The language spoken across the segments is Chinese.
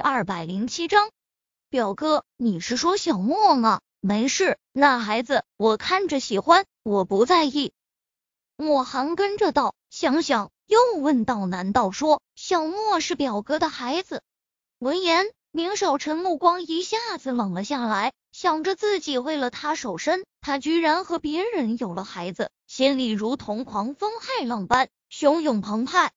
二百零七章，表哥，你是说小莫吗？没事，那孩子我看着喜欢，我不在意。莫寒跟着道，想想又问道：难道说小莫是表哥的孩子？闻言，宁少臣目光一下子冷了下来，想着自己为了他守身，他居然和别人有了孩子，心里如同狂风骇浪般汹涌澎湃。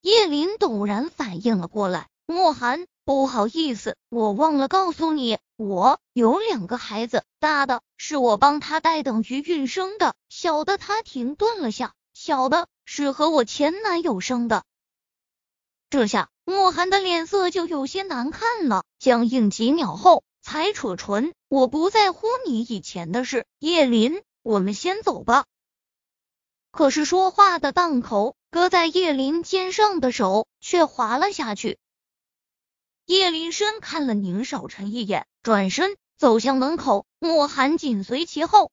叶林陡然反应了过来，莫寒。不好意思，我忘了告诉你，我有两个孩子，大的是我帮他带等于孕生的，小的他停顿了下，小的是和我前男友生的。这下莫寒的脸色就有些难看了，僵硬几秒后才扯唇：“我不在乎你以前的事，叶林，我们先走吧。”可是说话的档口，搁在叶林肩上的手却滑了下去。叶林深看了宁少臣一眼，转身走向门口，莫寒紧随其后。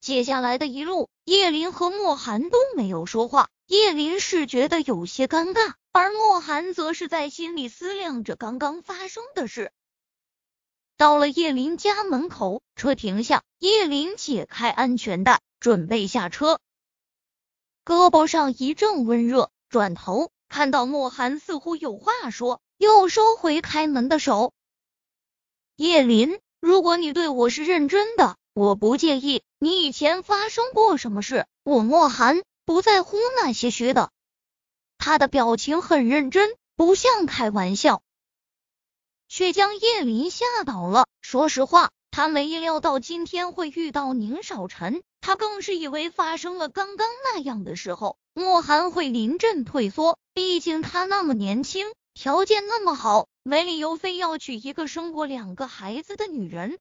接下来的一路，叶林和莫寒都没有说话。叶林是觉得有些尴尬，而莫寒则是在心里思量着刚刚发生的事。到了叶林家门口，车停下，叶林解开安全带，准备下车，胳膊上一阵温热，转头看到莫寒似乎有话说。又收回开门的手。叶林，如果你对我是认真的，我不介意你以前发生过什么事。我莫寒不在乎那些虚的。他的表情很认真，不像开玩笑，却将叶林吓倒了。说实话，他没意料到今天会遇到宁少臣，他更是以为发生了刚刚那样的时候，莫寒会临阵退缩。毕竟他那么年轻。条件那么好，没理由非要娶一个生过两个孩子的女人。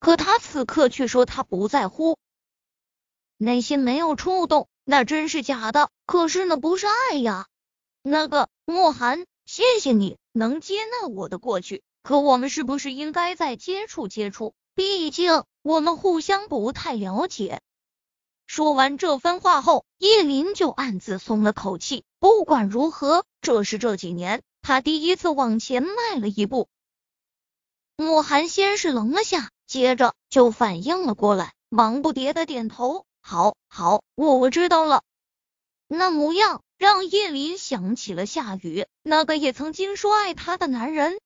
可他此刻却说他不在乎，内心没有触动，那真是假的。可是那不是爱呀。那个莫寒，谢谢你能接纳我的过去，可我们是不是应该再接触接触？毕竟我们互相不太了解。说完这番话后，叶林就暗自松了口气。不管如何，这是这几年他第一次往前迈了一步。慕寒先是愣了下，接着就反应了过来，忙不迭的点头：“好，好，我我知道了。”那模样让叶林想起了夏雨，那个也曾经说爱他的男人。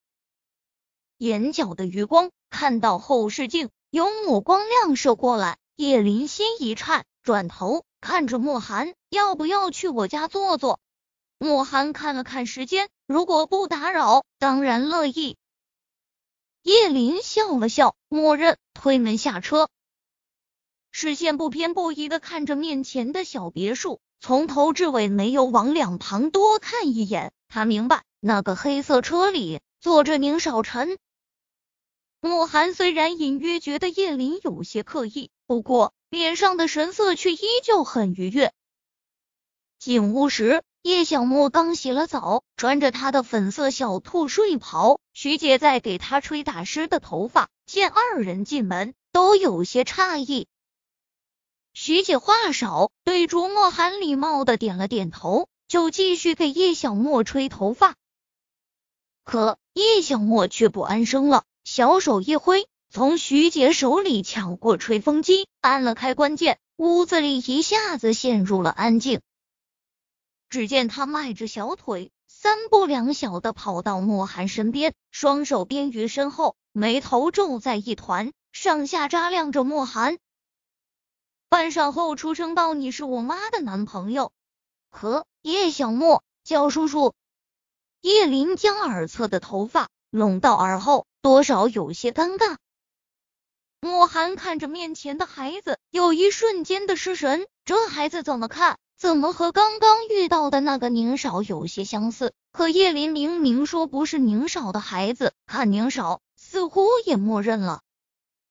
眼角的余光看到后视镜有抹光亮射过来，叶林心一颤。转头看着莫寒，要不要去我家坐坐？莫寒看了看时间，如果不打扰，当然乐意。叶林笑了笑，默认推门下车，视线不偏不倚的看着面前的小别墅，从头至尾没有往两旁多看一眼。他明白，那个黑色车里坐着宁少臣。莫寒虽然隐约觉得叶林有些刻意，不过。脸上的神色却依旧很愉悦。进屋时，叶小莫刚洗了澡，穿着他的粉色小兔睡袍。徐姐在给他吹打湿的头发，见二人进门，都有些诧异。徐姐话少，对卓莫寒礼貌的点了点头，就继续给叶小莫吹头发。可叶小莫却不安生了，小手一挥。从徐姐手里抢过吹风机，按了开关键，屋子里一下子陷入了安静。只见他迈着小腿，三步两小的跑到莫寒身边，双手边于身后，眉头皱在一团，上下扎量着莫寒。半晌后出声道：“你是我妈的男朋友。”和叶小莫叫叔叔。叶林将耳侧的头发拢到耳后，多少有些尴尬。莫寒看着面前的孩子，有一瞬间的失神。这孩子怎么看，怎么和刚刚遇到的那个宁少有些相似？可叶林明明说不是宁少的孩子，看宁少似乎也默认了